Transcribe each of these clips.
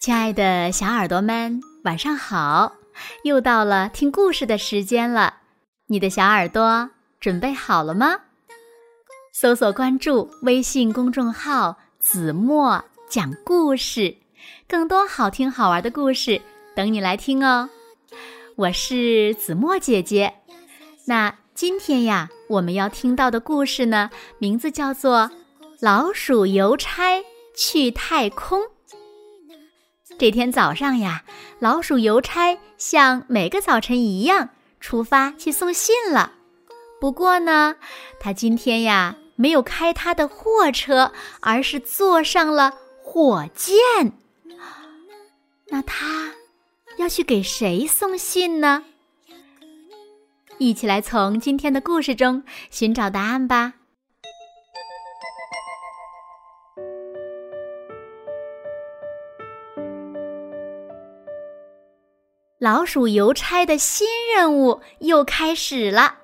亲爱的小耳朵们，晚上好！又到了听故事的时间了，你的小耳朵准备好了吗？搜索关注微信公众号“子墨讲故事”，更多好听好玩的故事等你来听哦。我是子墨姐姐。那今天呀，我们要听到的故事呢，名字叫做《老鼠邮差去太空》。这天早上呀，老鼠邮差像每个早晨一样出发去送信了。不过呢，他今天呀没有开他的货车，而是坐上了火箭。那他要去给谁送信呢？一起来从今天的故事中寻找答案吧。老鼠邮差的新任务又开始了，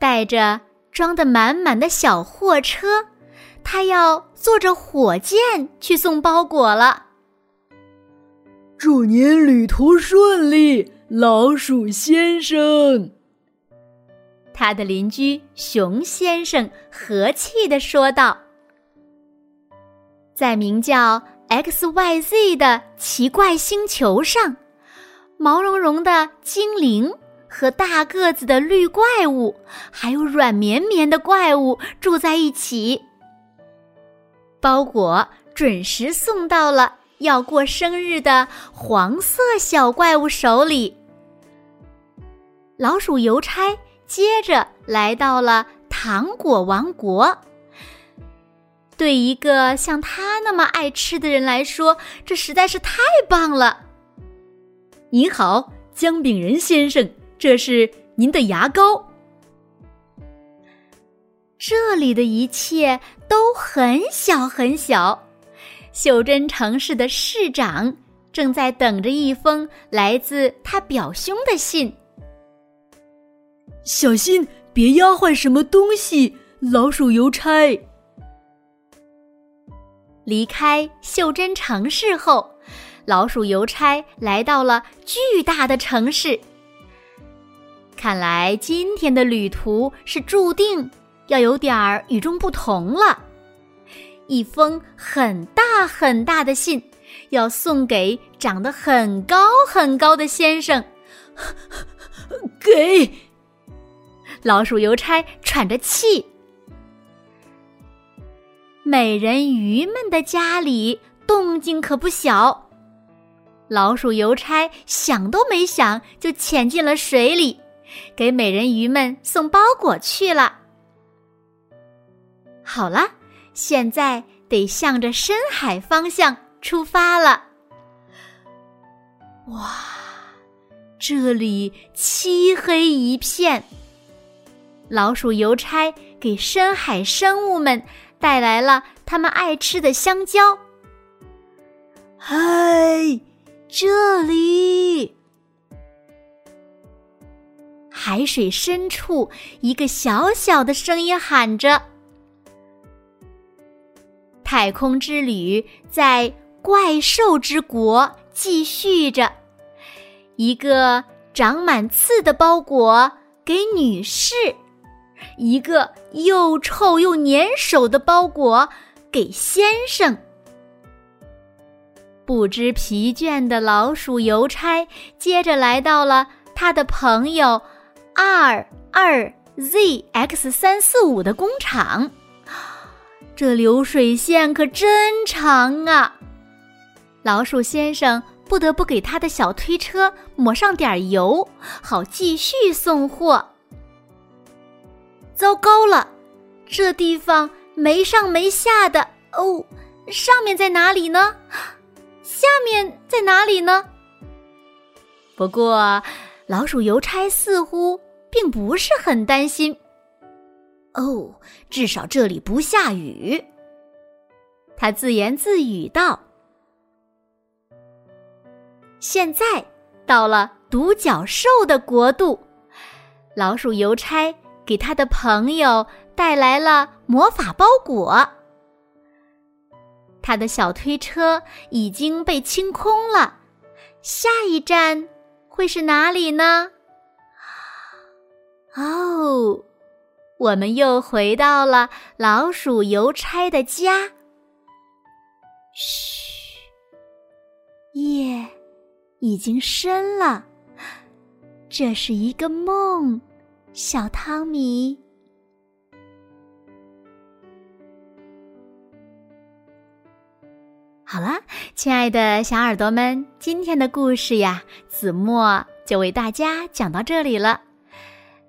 带着装得满满的小货车，他要坐着火箭去送包裹了。祝您旅途顺利，老鼠先生。他的邻居熊先生和气地说道：“在名叫 X Y Z 的奇怪星球上。”毛茸茸的精灵和大个子的绿怪物，还有软绵绵的怪物住在一起。包裹准时送到了要过生日的黄色小怪物手里。老鼠邮差接着来到了糖果王国。对一个像他那么爱吃的人来说，这实在是太棒了。您好，姜饼人先生，这是您的牙膏。这里的一切都很小很小。袖珍城市的市长正在等着一封来自他表兄的信。小心，别压坏什么东西！老鼠邮差离开袖珍城市后。老鼠邮差来到了巨大的城市。看来今天的旅途是注定要有点儿与众不同了。一封很大很大的信，要送给长得很高很高的先生。给老鼠邮差喘着气。美人鱼们的家里动静可不小。老鼠邮差想都没想，就潜进了水里，给美人鱼们送包裹去了。好了，现在得向着深海方向出发了。哇，这里漆黑一片。老鼠邮差给深海生物们带来了他们爱吃的香蕉。嗨！这里，海水深处，一个小小的声音喊着：“太空之旅在怪兽之国继续着。”一个长满刺的包裹给女士，一个又臭又粘手的包裹给先生。不知疲倦的老鼠邮差接着来到了他的朋友 R 二 ZX 三四五的工厂。这流水线可真长啊！老鼠先生不得不给他的小推车抹上点油，好继续送货。糟糕了，这地方没上没下的哦，上面在哪里呢？下面在哪里呢？不过，老鼠邮差似乎并不是很担心。哦，至少这里不下雨。他自言自语道：“现在到了独角兽的国度，老鼠邮差给他的朋友带来了魔法包裹。”他的小推车已经被清空了。下一站会是哪里呢？哦，我们又回到了老鼠邮差的家。嘘，夜已经深了，这是一个梦，小汤米。亲爱的小耳朵们，今天的故事呀，子墨就为大家讲到这里了。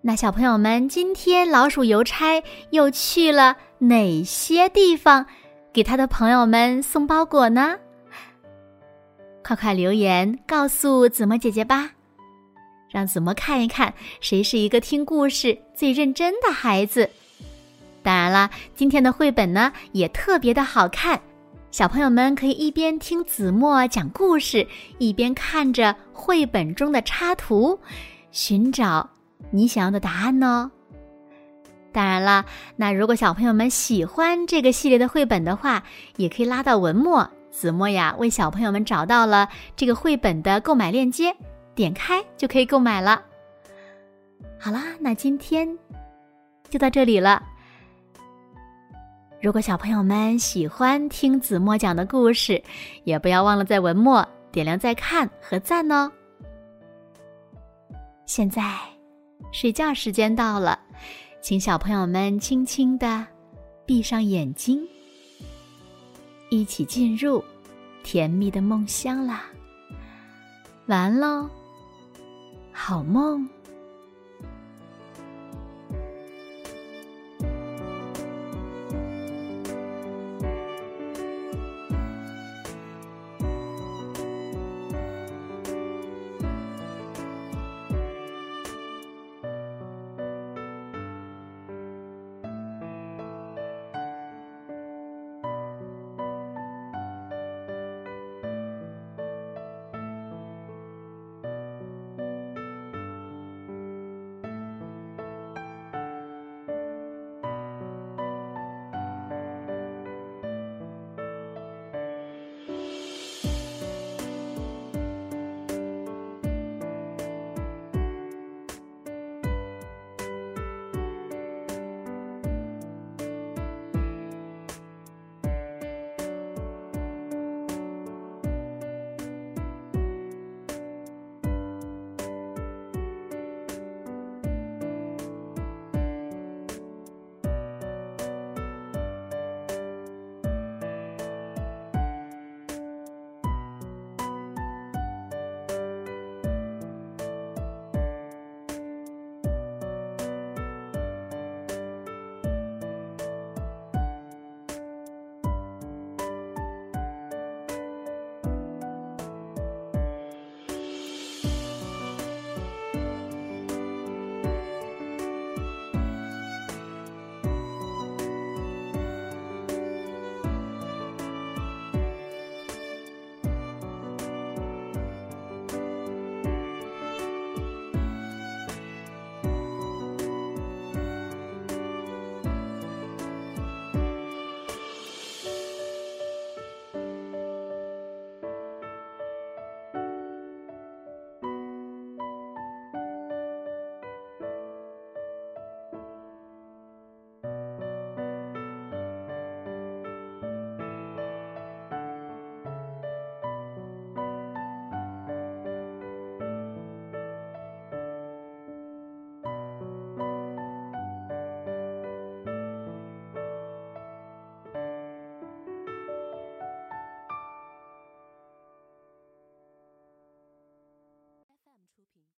那小朋友们，今天老鼠邮差又去了哪些地方，给他的朋友们送包裹呢？快快留言告诉子墨姐姐吧，让子墨看一看谁是一个听故事最认真的孩子。当然啦，今天的绘本呢也特别的好看。小朋友们可以一边听子墨讲故事，一边看着绘本中的插图，寻找你想要的答案呢。当然了，那如果小朋友们喜欢这个系列的绘本的话，也可以拉到文末，子墨呀为小朋友们找到了这个绘本的购买链接，点开就可以购买了。好啦，那今天就到这里了。如果小朋友们喜欢听子墨讲的故事，也不要忘了在文末点亮再看和赞哦。现在睡觉时间到了，请小朋友们轻轻的闭上眼睛，一起进入甜蜜的梦乡啦。完喽，好梦。